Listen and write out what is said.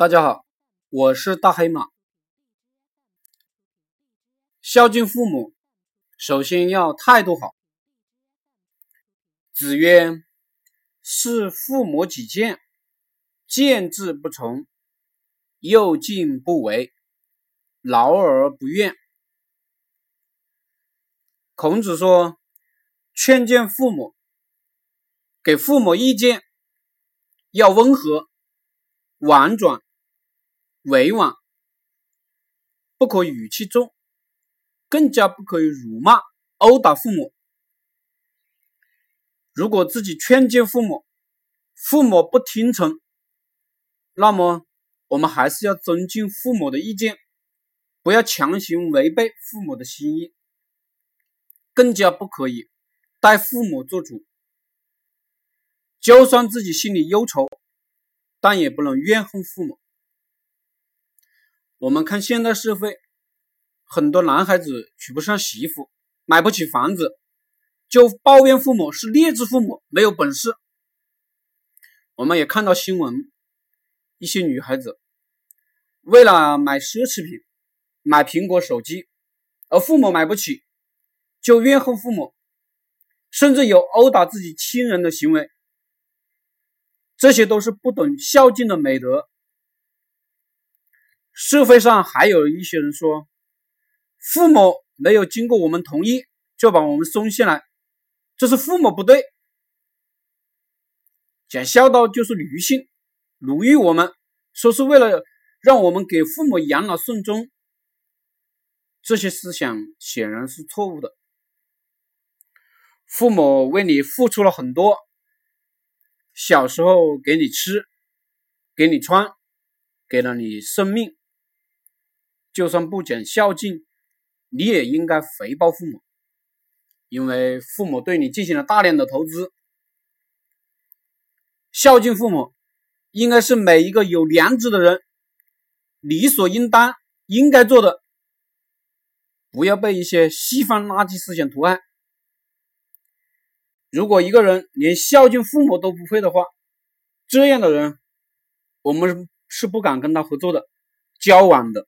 大家好，我是大黑马。孝敬父母，首先要态度好。子曰：“事父母己见，见之不从，又敬不为，劳而不怨。”孔子说，劝谏父母，给父母意见，要温和、婉转。委婉，不可语气重，更加不可以辱骂、殴打父母。如果自己劝谏父母，父母不听从，那么我们还是要尊敬父母的意见，不要强行违背父母的心意，更加不可以代父母做主。就算自己心里忧愁，但也不能怨恨父母。我们看现代社会，很多男孩子娶不上媳妇，买不起房子，就抱怨父母是劣质父母，没有本事。我们也看到新闻，一些女孩子为了买奢侈品，买苹果手机，而父母买不起，就怨恨父母，甚至有殴打自己亲人的行为。这些都是不懂孝敬的美德。社会上还有一些人说，父母没有经过我们同意就把我们送下来，这是父母不对。讲孝道就是女性，奴役我们，说是为了让我们给父母养老送终，这些思想显然是错误的。父母为你付出了很多，小时候给你吃，给你穿，给了你生命。就算不讲孝敬，你也应该回报父母，因为父母对你进行了大量的投资。孝敬父母，应该是每一个有良知的人理所应当应该做的，不要被一些西方垃圾思想毒害。如果一个人连孝敬父母都不会的话，这样的人，我们是不敢跟他合作的、交往的。